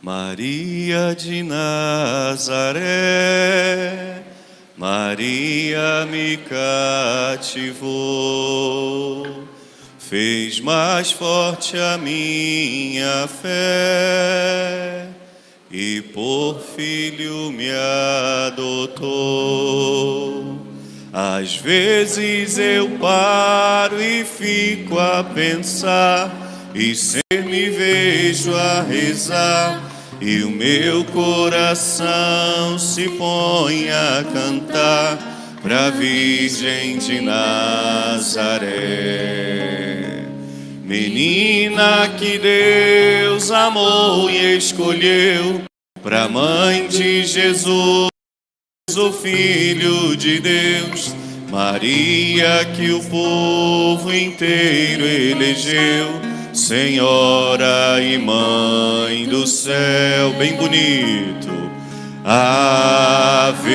Maria de Nazaré, Maria me cativou, fez mais forte a minha fé e por filho me adotou. Às vezes eu paro e fico a pensar, e sempre me vejo a rezar, e o meu coração se põe a cantar para a Virgem de Nazaré. Menina que Deus amou e escolheu para mãe de Jesus o Filho de Deus, Maria que o povo inteiro elegeu, Senhora e Mãe do céu, bem bonito. Ave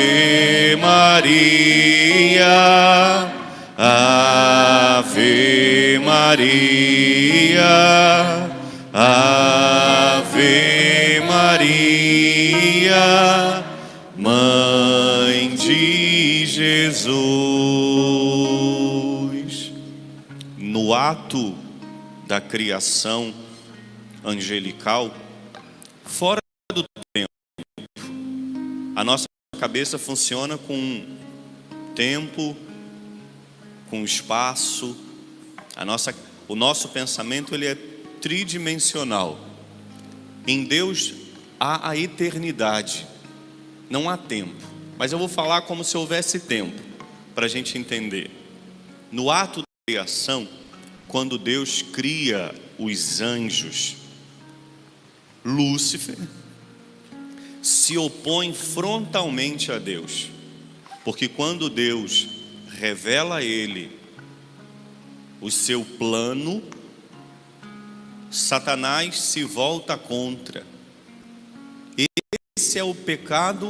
Maria, Ave Maria, Ave Maria, Mãe de Jesus. No ato da criação angelical, fora do tempo, a nossa cabeça funciona com tempo, com espaço, a nossa, o nosso pensamento ele é tridimensional. Em Deus há a eternidade, não há tempo. Mas eu vou falar como se houvesse tempo, para a gente entender. No ato da criação, quando Deus cria os anjos, Lúcifer se opõe frontalmente a Deus, porque quando Deus revela a ele o seu plano, Satanás se volta contra. Esse é o pecado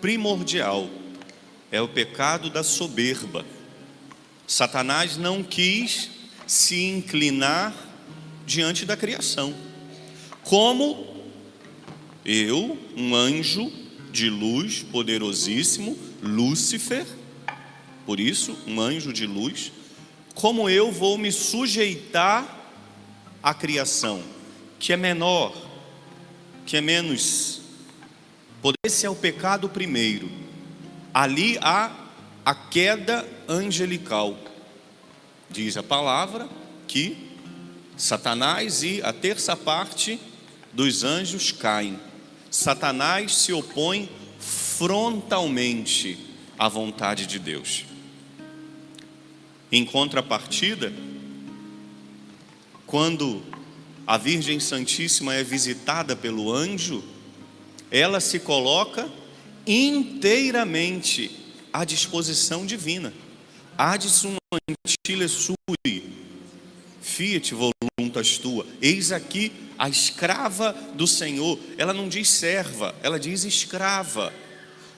primordial, é o pecado da soberba. Satanás não quis se inclinar diante da criação. Como eu, um anjo de luz poderosíssimo, Lúcifer, por isso, um anjo de luz, como eu vou me sujeitar à criação, que é menor, que é menos. Esse é o pecado primeiro. Ali há a queda angelical. Diz a palavra que Satanás e a terça parte dos anjos caem. Satanás se opõe frontalmente à vontade de Deus. Em contrapartida, quando a Virgem Santíssima é visitada pelo anjo, ela se coloca inteiramente à disposição divina. Ad sum antile sui, fiat voluntas tua. Eis aqui a escrava do Senhor. Ela não diz serva, ela diz escrava.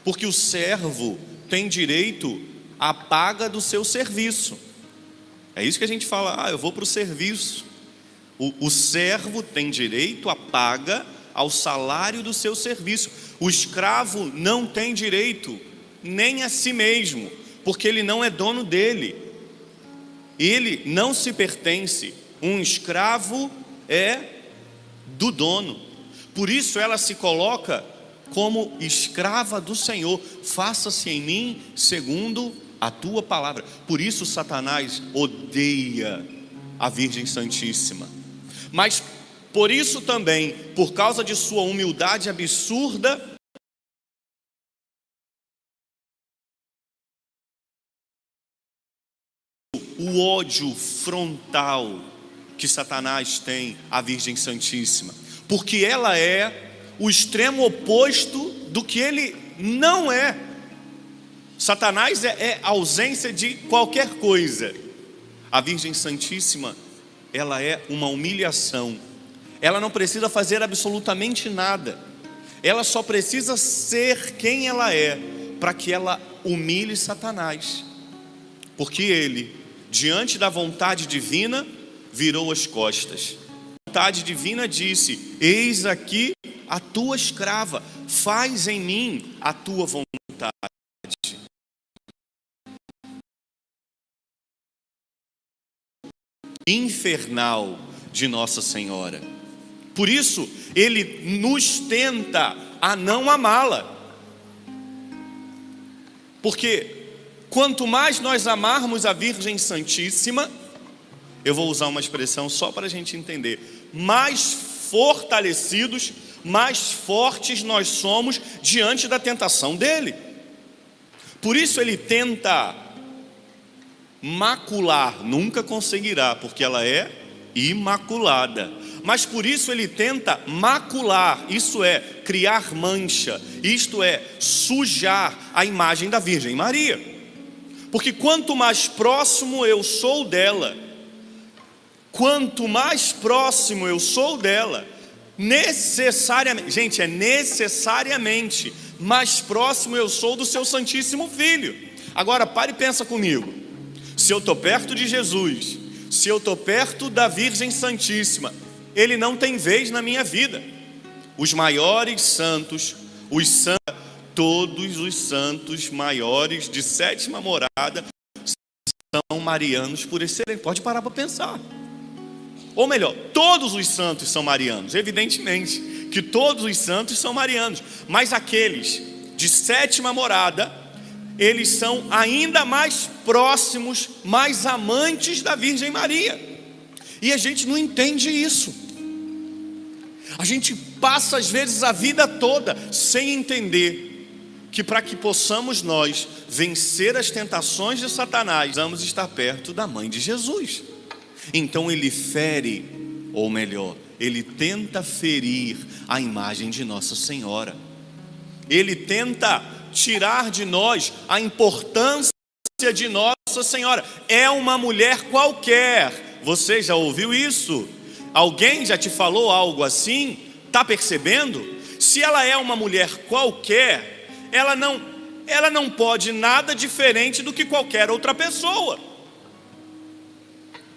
Porque o servo tem direito à paga do seu serviço. É isso que a gente fala, ah, eu vou para o serviço. O servo tem direito à paga ao salário do seu serviço. O escravo não tem direito nem a si mesmo, porque ele não é dono dele. Ele não se pertence. Um escravo é do dono. Por isso ela se coloca como escrava do Senhor. Faça-se em mim segundo a tua palavra. Por isso Satanás odeia a Virgem Santíssima. Mas por isso também, por causa de sua humildade absurda, o ódio frontal que Satanás tem à Virgem Santíssima, porque ela é o extremo oposto do que ele não é. Satanás é, é ausência de qualquer coisa. A Virgem Santíssima, ela é uma humilhação. Ela não precisa fazer absolutamente nada. Ela só precisa ser quem ela é para que ela humilhe Satanás. Porque ele, diante da vontade divina, virou as costas. vontade divina, disse: Eis aqui a tua escrava, faz em mim a tua vontade. Infernal de Nossa Senhora. Por isso, ele nos tenta a não amá-la. Porque quanto mais nós amarmos a Virgem Santíssima, eu vou usar uma expressão só para a gente entender, mais fortalecidos, mais fortes nós somos diante da tentação dele. Por isso ele tenta macular, nunca conseguirá, porque ela é imaculada. Mas por isso ele tenta macular, isso é, criar mancha, isto é, sujar a imagem da Virgem Maria. Porque quanto mais próximo eu sou dela, quanto mais próximo eu sou dela, necessariamente, gente, é necessariamente mais próximo eu sou do seu Santíssimo Filho. Agora pare e pensa comigo. Se eu estou perto de Jesus, se eu estou perto da Virgem Santíssima, ele não tem vez na minha vida. Os maiores santos, os santos, todos os santos maiores de sétima morada são marianos por excelência. Pode parar para pensar. Ou melhor, todos os santos são marianos, evidentemente que todos os santos são marianos, mas aqueles de sétima morada, eles são ainda mais próximos, mais amantes da Virgem Maria. E a gente não entende isso. A gente passa às vezes a vida toda sem entender que para que possamos nós vencer as tentações de Satanás, vamos estar perto da mãe de Jesus. Então ele fere, ou melhor, ele tenta ferir a imagem de Nossa Senhora. Ele tenta tirar de nós a importância de Nossa Senhora. É uma mulher qualquer. Você já ouviu isso? Alguém já te falou algo assim? Está percebendo? Se ela é uma mulher qualquer, ela não, ela não pode nada diferente do que qualquer outra pessoa.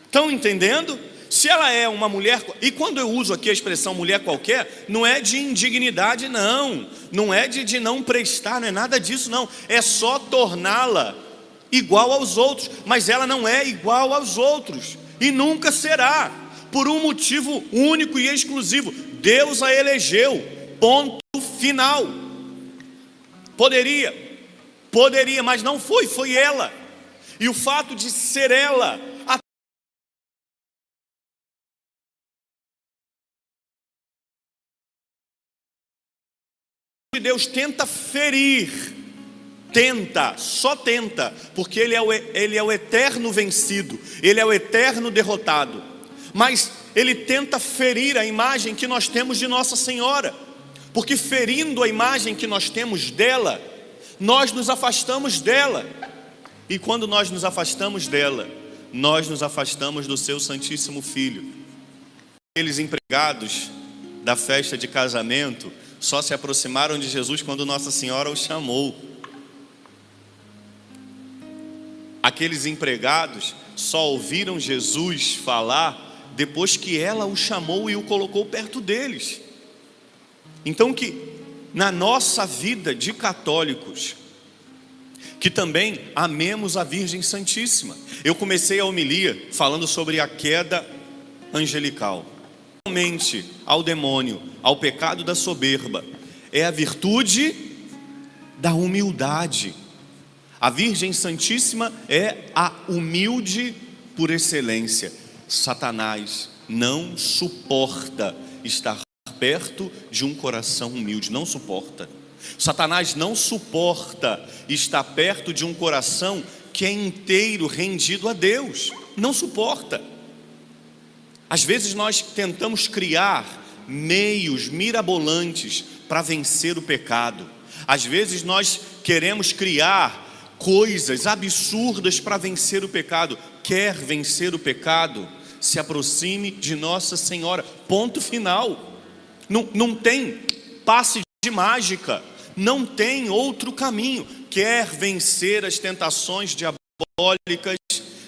Estão entendendo? Se ela é uma mulher, e quando eu uso aqui a expressão mulher qualquer, não é de indignidade, não, não é de, de não prestar, não é nada disso, não, é só torná-la igual aos outros, mas ela não é igual aos outros, e nunca será, por um motivo único e exclusivo: Deus a elegeu, ponto final. Poderia, poderia, mas não foi, foi ela, e o fato de ser ela, Deus tenta ferir, tenta, só tenta, porque ele é, o, ele é o eterno vencido, ele é o eterno derrotado, mas ele tenta ferir a imagem que nós temos de Nossa Senhora, porque ferindo a imagem que nós temos dela, nós nos afastamos dela, e quando nós nos afastamos dela, nós nos afastamos do seu Santíssimo Filho. Aqueles empregados da festa de casamento, só se aproximaram de Jesus quando Nossa Senhora os chamou. Aqueles empregados só ouviram Jesus falar depois que ela o chamou e o colocou perto deles. Então que na nossa vida de católicos, que também amemos a Virgem Santíssima. Eu comecei a homilia falando sobre a queda angelical somente ao demônio, ao pecado da soberba, é a virtude da humildade. A Virgem Santíssima é a humilde por excelência. Satanás não suporta estar perto de um coração humilde, não suporta. Satanás não suporta estar perto de um coração que é inteiro rendido a Deus, não suporta. Às vezes nós tentamos criar meios mirabolantes para vencer o pecado. Às vezes nós queremos criar coisas absurdas para vencer o pecado. Quer vencer o pecado? Se aproxime de Nossa Senhora. Ponto final. Não, não tem passe de mágica, não tem outro caminho. Quer vencer as tentações diabólicas,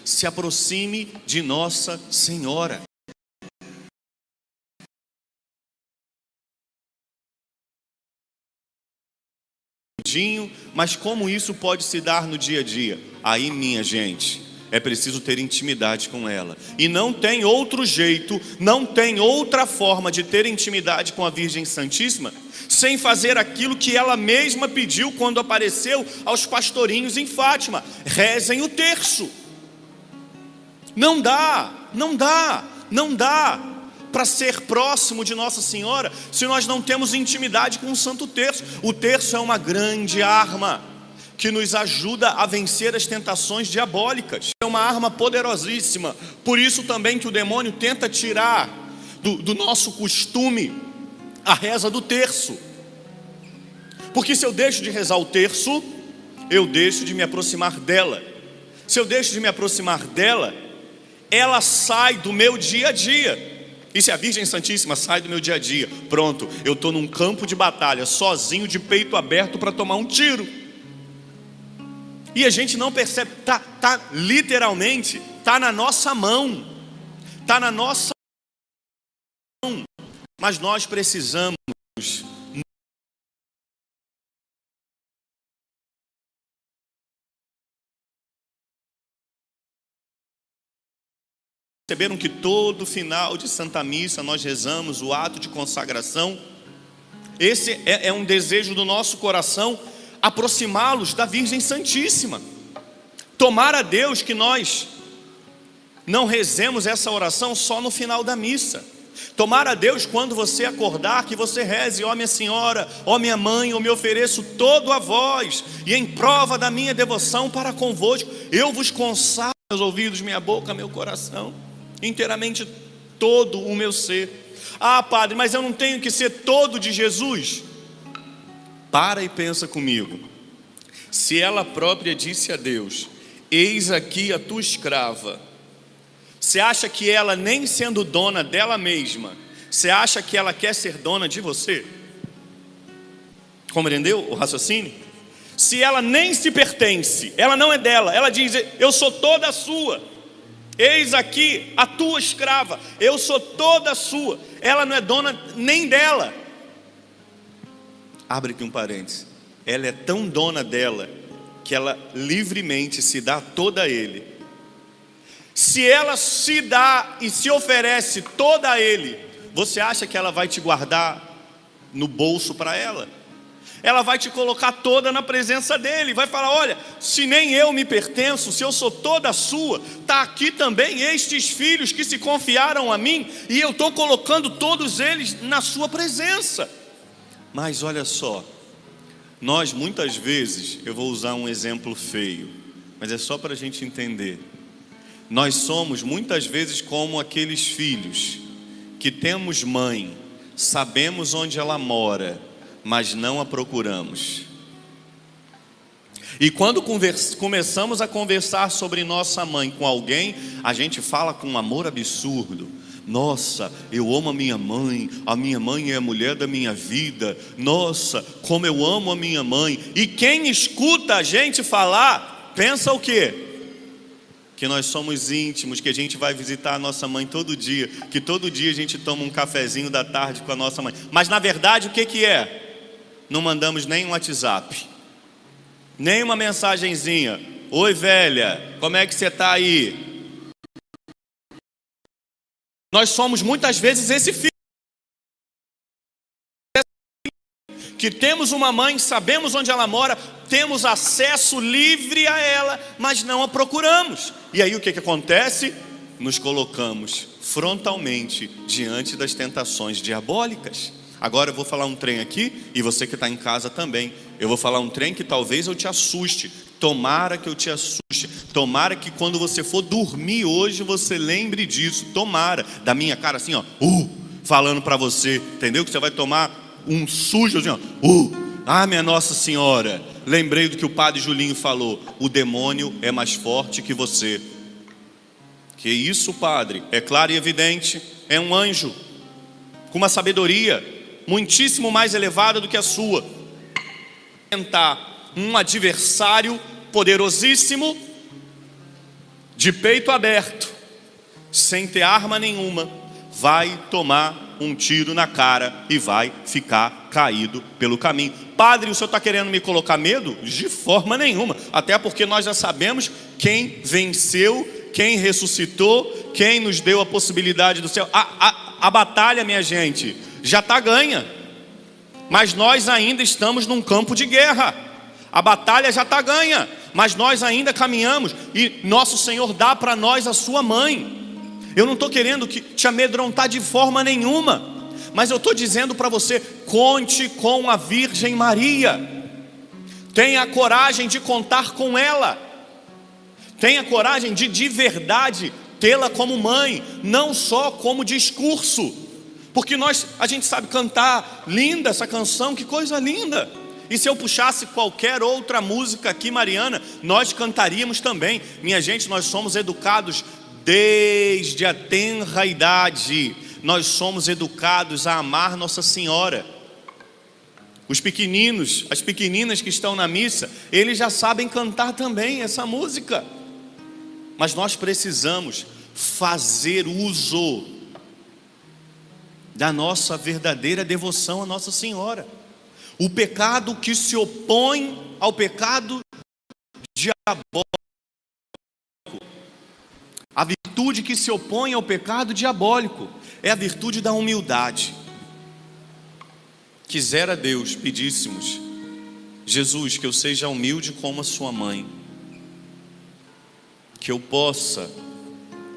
se aproxime de Nossa Senhora. Mas como isso pode se dar no dia a dia? Aí, minha gente, é preciso ter intimidade com ela. E não tem outro jeito, não tem outra forma de ter intimidade com a Virgem Santíssima sem fazer aquilo que ela mesma pediu quando apareceu aos pastorinhos em Fátima: rezem o terço. Não dá, não dá, não dá para ser próximo de Nossa Senhora se nós não temos intimidade com o Santo Terço. O terço é uma grande arma que nos ajuda a vencer as tentações diabólicas. É uma arma poderosíssima. Por isso também que o demônio tenta tirar do, do nosso costume a reza do terço. Porque se eu deixo de rezar o terço, eu deixo de me aproximar dela. Se eu deixo de me aproximar dela, ela sai do meu dia a dia. E se a Virgem Santíssima sai do meu dia a dia, pronto, eu estou num campo de batalha, sozinho, de peito aberto para tomar um tiro. E a gente não percebe, tá, tá literalmente, tá na nossa mão, tá na nossa mão. Mas nós precisamos Perceberam que todo final de Santa Missa nós rezamos o ato de consagração. Esse é, é um desejo do nosso coração aproximá-los da Virgem Santíssima. Tomar a Deus que nós não rezemos essa oração só no final da missa. Tomar a Deus quando você acordar, que você reze, ó minha senhora, ó minha mãe, eu me ofereço todo a vós, e em prova da minha devoção para convosco, eu vos consagro meus ouvidos, minha boca, meu coração inteiramente todo o meu ser. Ah, padre, mas eu não tenho que ser todo de Jesus? Para e pensa comigo. Se ela própria disse a Deus: Eis aqui a tua escrava. Você acha que ela, nem sendo dona dela mesma, você acha que ela quer ser dona de você? Compreendeu o raciocínio? Se ela nem se pertence, ela não é dela, ela diz: Eu sou toda sua. Eis aqui a tua escrava, eu sou toda sua, ela não é dona nem dela. Abre aqui um parênteses. Ela é tão dona dela que ela livremente se dá toda a ele. Se ela se dá e se oferece toda a ele, você acha que ela vai te guardar no bolso para ela? ela vai te colocar toda na presença dele, vai falar: olha, se nem eu me pertenço, se eu sou toda sua, está aqui também estes filhos que se confiaram a mim, e eu estou colocando todos eles na sua presença. Mas olha só, nós muitas vezes, eu vou usar um exemplo feio, mas é só para a gente entender. Nós somos muitas vezes como aqueles filhos que temos mãe, sabemos onde ela mora, mas não a procuramos. E quando começamos a conversar sobre nossa mãe com alguém, a gente fala com um amor absurdo. Nossa, eu amo a minha mãe, a minha mãe é a mulher da minha vida. Nossa, como eu amo a minha mãe. E quem escuta a gente falar, pensa o quê? Que nós somos íntimos, que a gente vai visitar a nossa mãe todo dia, que todo dia a gente toma um cafezinho da tarde com a nossa mãe. Mas na verdade, o que que é? não mandamos nem um WhatsApp, nem uma mensagenzinha. Oi, velha, como é que você está aí? Nós somos muitas vezes esse filho. Que temos uma mãe, sabemos onde ela mora, temos acesso livre a ela, mas não a procuramos. E aí o que, que acontece? Nos colocamos frontalmente diante das tentações diabólicas. Agora eu vou falar um trem aqui e você que está em casa também. Eu vou falar um trem que talvez eu te assuste. Tomara que eu te assuste. Tomara que quando você for dormir hoje você lembre disso. Tomara. Da minha cara assim, ó. Uh, falando para você. Entendeu? Que você vai tomar um sujo assim, ó. Uh, ah, minha Nossa Senhora. Lembrei do que o padre Julinho falou. O demônio é mais forte que você. Que isso, padre? É claro e evidente. É um anjo com uma sabedoria muitíssimo mais elevada do que a sua. Tentar um adversário poderosíssimo, de peito aberto, sem ter arma nenhuma, vai tomar um tiro na cara e vai ficar caído pelo caminho. Padre, o senhor está querendo me colocar medo? De forma nenhuma, até porque nós já sabemos quem venceu, quem ressuscitou, quem nos deu a possibilidade do céu. A, a, a batalha, minha gente, já está ganha, mas nós ainda estamos num campo de guerra. A batalha já está ganha, mas nós ainda caminhamos e nosso Senhor dá para nós a sua mãe. Eu não estou querendo que te amedrontar de forma nenhuma, mas eu estou dizendo para você: conte com a Virgem Maria, tenha coragem de contar com ela, tenha coragem de de verdade tê-la como mãe, não só como discurso, porque nós, a gente sabe cantar linda essa canção, que coisa linda. E se eu puxasse qualquer outra música aqui, Mariana, nós cantaríamos também. Minha gente, nós somos educados Desde a tenra idade, nós somos educados a amar Nossa Senhora. Os pequeninos, as pequeninas que estão na missa, eles já sabem cantar também essa música. Mas nós precisamos fazer uso da nossa verdadeira devoção a Nossa Senhora. O pecado que se opõe ao pecado diabólico. A virtude que se opõe ao pecado diabólico é a virtude da humildade. Quisera Deus, pedíssemos, Jesus, que eu seja humilde como a sua mãe, que eu possa,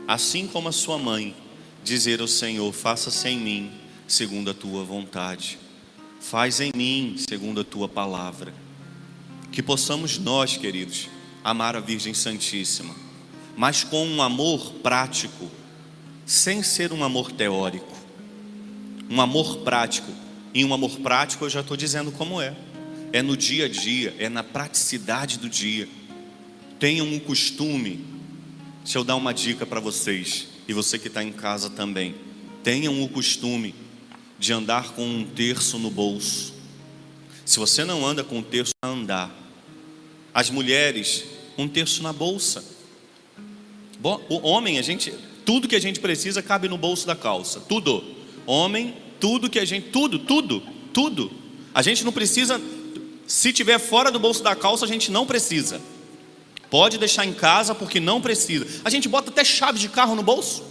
assim como a sua mãe, dizer ao Senhor: faça-se em mim segundo a tua vontade, faz em mim segundo a tua palavra. Que possamos nós, queridos, amar a Virgem Santíssima mas com um amor prático, sem ser um amor teórico. Um amor prático. E um amor prático eu já estou dizendo como é. É no dia a dia, é na praticidade do dia. Tenham um costume. Deixa eu dar uma dica para vocês, e você que está em casa também. Tenham o costume de andar com um terço no bolso. Se você não anda com um terço, andar. As mulheres, um terço na bolsa. O homem, a gente, tudo que a gente precisa cabe no bolso da calça, tudo. Homem, tudo que a gente, tudo, tudo, tudo. A gente não precisa, se tiver fora do bolso da calça, a gente não precisa. Pode deixar em casa porque não precisa. A gente bota até chave de carro no bolso,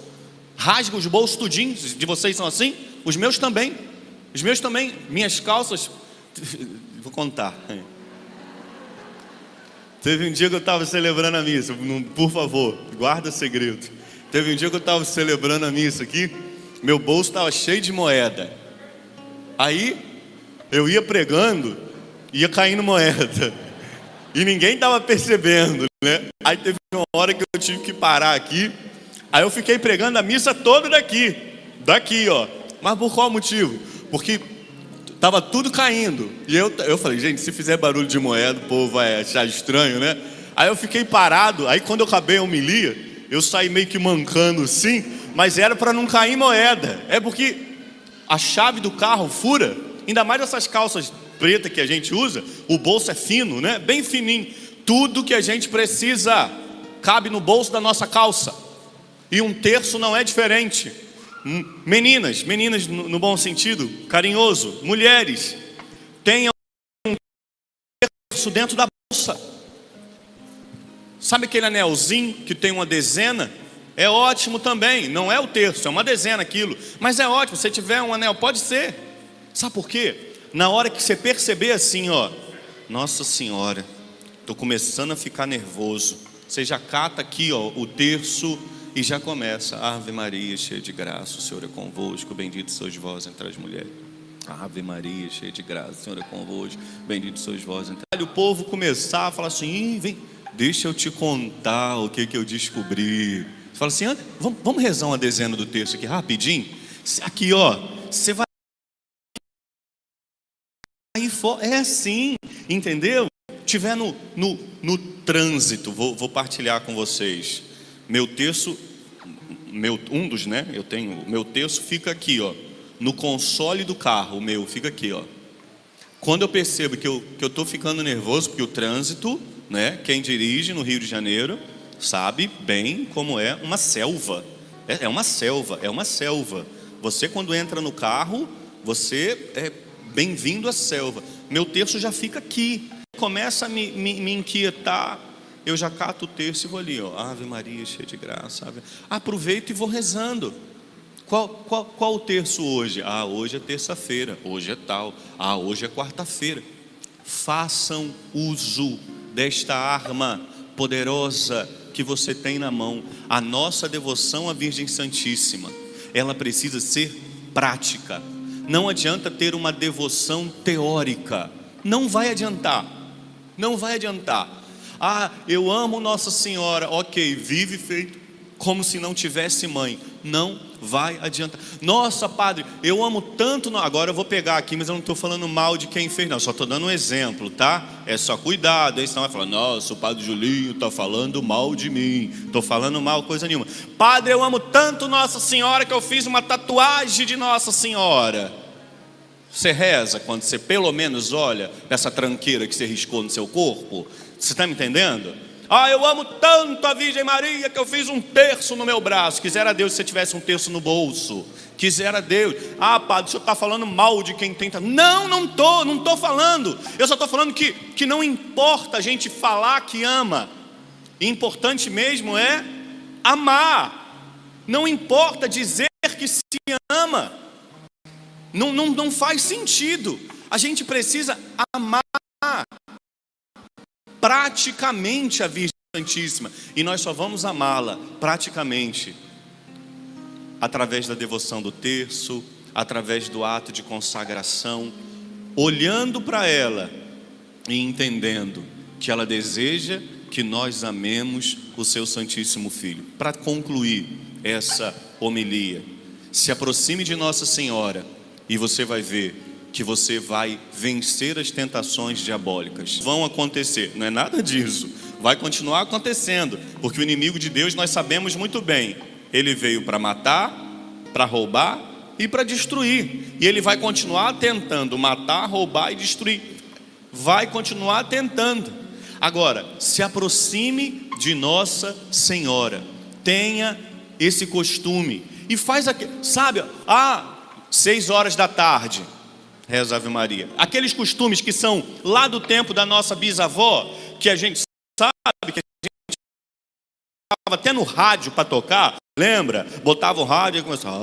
rasga os bolsos tudinho. De vocês são assim? Os meus também. Os meus também. Minhas calças. Vou contar. Teve um dia que eu estava celebrando a missa, por favor, guarda segredo. Teve um dia que eu estava celebrando a missa aqui, meu bolso estava cheio de moeda. Aí eu ia pregando, ia caindo moeda. E ninguém estava percebendo, né? Aí teve uma hora que eu tive que parar aqui. Aí eu fiquei pregando a missa toda daqui. Daqui, ó. Mas por qual motivo? Porque Tava tudo caindo. E eu, eu falei, gente, se fizer barulho de moeda, o povo vai achar estranho, né? Aí eu fiquei parado. Aí quando eu acabei a homilia, eu saí meio que mancando assim, mas era para não cair moeda. É porque a chave do carro fura, ainda mais essas calças pretas que a gente usa, o bolso é fino, né? Bem fininho. Tudo que a gente precisa cabe no bolso da nossa calça. E um terço não é diferente. Meninas, meninas no, bom sentido, carinhoso, mulheres, tenham um terço dentro da bolsa. Sabe aquele anelzinho que tem uma dezena? É ótimo também, não é o terço, é uma dezena aquilo, mas é ótimo. Se tiver um anel, pode ser. Sabe por quê? Na hora que você perceber assim, ó, Nossa Senhora, estou começando a ficar nervoso. Você já cata aqui, ó, o terço e já começa, Ave Maria, cheia de graça, o Senhor é convosco, bendito sois vós entre as mulheres. Ave Maria, cheia de graça, o Senhor é convosco, bendito sois vós entre as O povo começar a falar assim, vem, deixa eu te contar o que, que eu descobri. Você fala assim, vamos, vamos rezar uma dezena do texto aqui rapidinho? Aqui, ó, você vai aí fora, é assim, entendeu? Tiver no, no, no trânsito, vou, vou partilhar com vocês. Meu terço, meu, um dos, né? Eu tenho, meu terço fica aqui, ó, no console do carro, o meu fica aqui, ó. Quando eu percebo que eu que eu tô ficando nervoso porque o trânsito, né? Quem dirige no Rio de Janeiro sabe bem como é uma selva. É, é uma selva, é uma selva. Você, quando entra no carro, você é bem-vindo à selva. Meu terço já fica aqui. Começa a me, me, me inquietar. Eu já cato o terço e vou ali, ó. Ave Maria, cheia de graça. Ave... Aproveito e vou rezando. Qual, qual, qual o terço hoje? Ah, hoje é terça-feira. Hoje é tal. Ah, hoje é quarta-feira. Façam uso desta arma poderosa que você tem na mão. A nossa devoção à Virgem Santíssima, ela precisa ser prática. Não adianta ter uma devoção teórica. Não vai adiantar. Não vai adiantar. Ah, eu amo Nossa Senhora. Ok, vive feito como se não tivesse mãe. Não vai adiantar. Nossa, padre, eu amo tanto. Agora eu vou pegar aqui, mas eu não estou falando mal de quem fez, não. Só estou dando um exemplo, tá? É só cuidado. Aí senão vai falar, nossa, o padre Julinho está falando mal de mim. Estou falando mal coisa nenhuma. Padre, eu amo tanto Nossa Senhora que eu fiz uma tatuagem de Nossa Senhora. Você reza quando você pelo menos olha essa tranqueira que você riscou no seu corpo? Você está me entendendo? Ah, eu amo tanto a Virgem Maria que eu fiz um terço no meu braço. Quisera Deus se você tivesse um terço no bolso. Quisera Deus. Ah, padre, o senhor está falando mal de quem tenta. Não, não estou, não estou falando. Eu só estou falando que, que não importa a gente falar que ama. Importante mesmo é amar. Não importa dizer que se ama. Não, não, não faz sentido. A gente precisa amar praticamente a Virgem Santíssima. E nós só vamos amá-la praticamente através da devoção do terço, através do ato de consagração, olhando para ela e entendendo que ela deseja que nós amemos o seu Santíssimo Filho. Para concluir essa homilia, se aproxime de Nossa Senhora e você vai ver que você vai vencer as tentações diabólicas. Vão acontecer, não é nada disso. Vai continuar acontecendo, porque o inimigo de Deus nós sabemos muito bem. Ele veio para matar, para roubar e para destruir. E ele vai continuar tentando matar, roubar e destruir. Vai continuar tentando. Agora, se aproxime de Nossa Senhora. Tenha esse costume e faz aquilo, sabe? Ah, seis horas da tarde reza Ave Maria. Aqueles costumes que são lá do tempo da nossa bisavó, que a gente sabe que a gente estava até no rádio para tocar, lembra? Botava o rádio e começava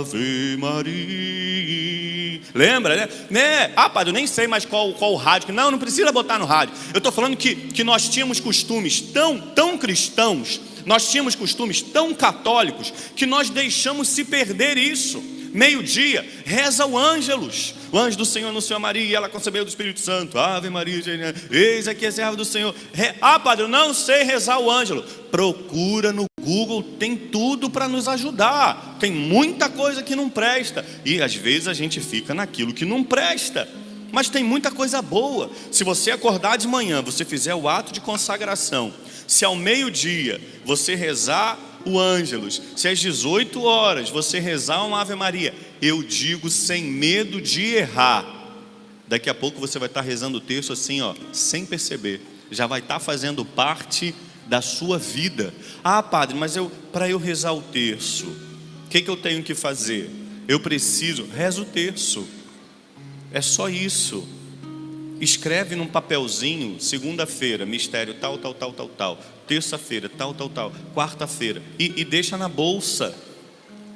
Ave Maria. Lembra, né? né? Ah, padre, eu nem sei mais qual, qual o rádio. Não, não precisa botar no rádio. Eu estou falando que, que nós tínhamos costumes tão, tão cristãos, nós tínhamos costumes tão católicos, que nós deixamos se perder isso meio-dia, reza o ângelos. O anjo do Senhor anunciou a Maria e ela concebeu do Espírito Santo. Ave Maria, eis aqui a serva do Senhor. Ah, padre, eu não sei rezar o ângelo. Procura no Google, tem tudo para nos ajudar. Tem muita coisa que não presta. E às vezes a gente fica naquilo que não presta. Mas tem muita coisa boa. Se você acordar de manhã, você fizer o ato de consagração, se ao meio-dia você rezar o Ângelus. Se às 18 horas você rezar uma Ave Maria, eu digo sem medo de errar. Daqui a pouco você vai estar rezando o texto assim, ó, sem perceber. Já vai estar fazendo parte da sua vida. Ah, padre, mas eu para eu rezar o terço, o que, que eu tenho que fazer? Eu preciso, reza o terço. É só isso. Escreve num papelzinho, segunda-feira, mistério tal, tal, tal, tal, tal terça-feira, tal, tal, tal, quarta-feira, e, e, deixa na bolsa.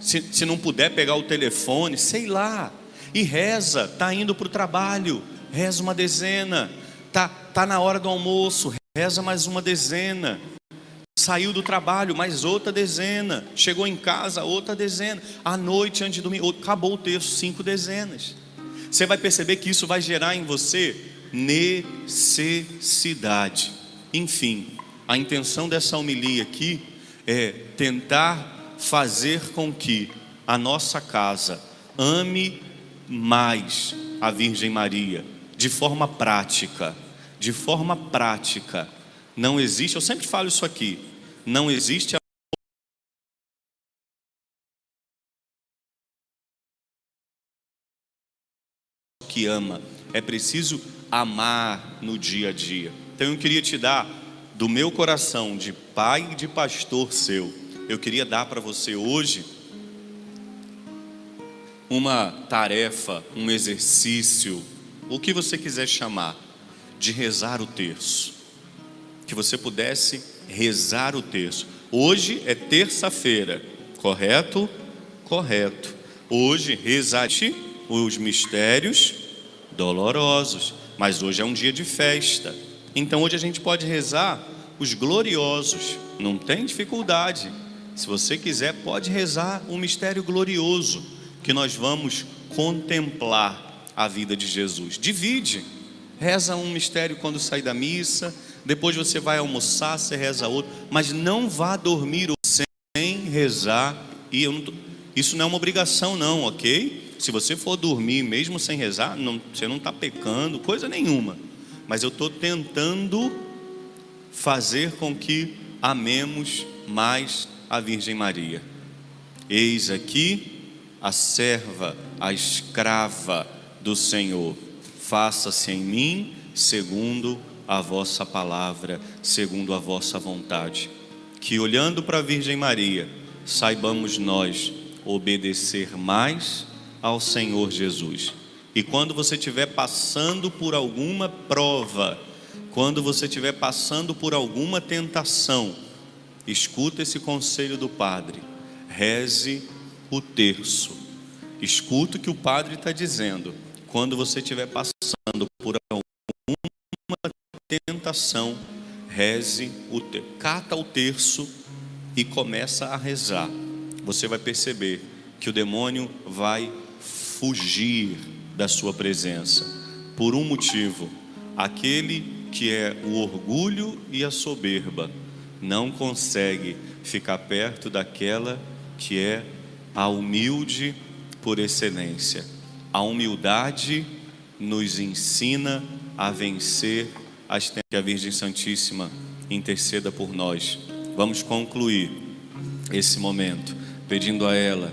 Se, se não puder pegar o telefone, sei lá, e reza, está indo para o trabalho, reza uma dezena, tá, tá na hora do almoço, reza mais uma dezena. Saiu do trabalho, mais outra dezena. Chegou em casa, outra dezena. À noite, antes de dormir, acabou o texto, cinco dezenas. Você vai perceber que isso vai gerar em você necessidade. Enfim, a intenção dessa homilia aqui é tentar fazer com que a nossa casa ame mais a Virgem Maria, de forma prática. De forma prática. Não existe, eu sempre falo isso aqui, não existe que ama, é preciso amar no dia a dia. Então eu queria te dar do meu coração de pai e de pastor seu, eu queria dar para você hoje uma tarefa, um exercício, o que você quiser chamar, de rezar o terço. Que você pudesse rezar o terço. Hoje é terça-feira, correto? Correto. Hoje rezate os mistérios dolorosos, mas hoje é um dia de festa. Então hoje a gente pode rezar os gloriosos, não tem dificuldade. Se você quiser, pode rezar o mistério glorioso que nós vamos contemplar a vida de Jesus. Divide. Reza um mistério quando sai da missa, depois você vai almoçar, você reza outro, mas não vá dormir sem rezar. E não, isso não é uma obrigação, não, ok? Se você for dormir mesmo sem rezar, não, você não está pecando, coisa nenhuma. Mas eu estou tentando fazer com que amemos mais a Virgem Maria. Eis aqui a serva, a escrava do Senhor. Faça-se em mim segundo a vossa palavra, segundo a vossa vontade. Que olhando para a Virgem Maria, saibamos nós obedecer mais ao Senhor Jesus. E quando você estiver passando por alguma prova, quando você estiver passando por alguma tentação, escuta esse conselho do Padre, reze o terço. Escuta o que o padre está dizendo. Quando você estiver passando por alguma tentação, reze o terço. Cata o terço e começa a rezar. Você vai perceber que o demônio vai fugir da sua presença. Por um motivo: aquele que é o orgulho e a soberba não consegue ficar perto daquela que é a humilde por excelência. A humildade nos ensina a vencer as que a Virgem Santíssima interceda por nós. Vamos concluir esse momento pedindo a ela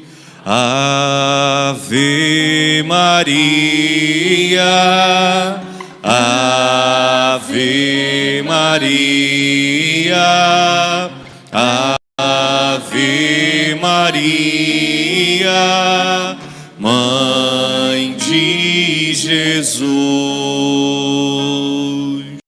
Ave Maria, Ave Maria. Ave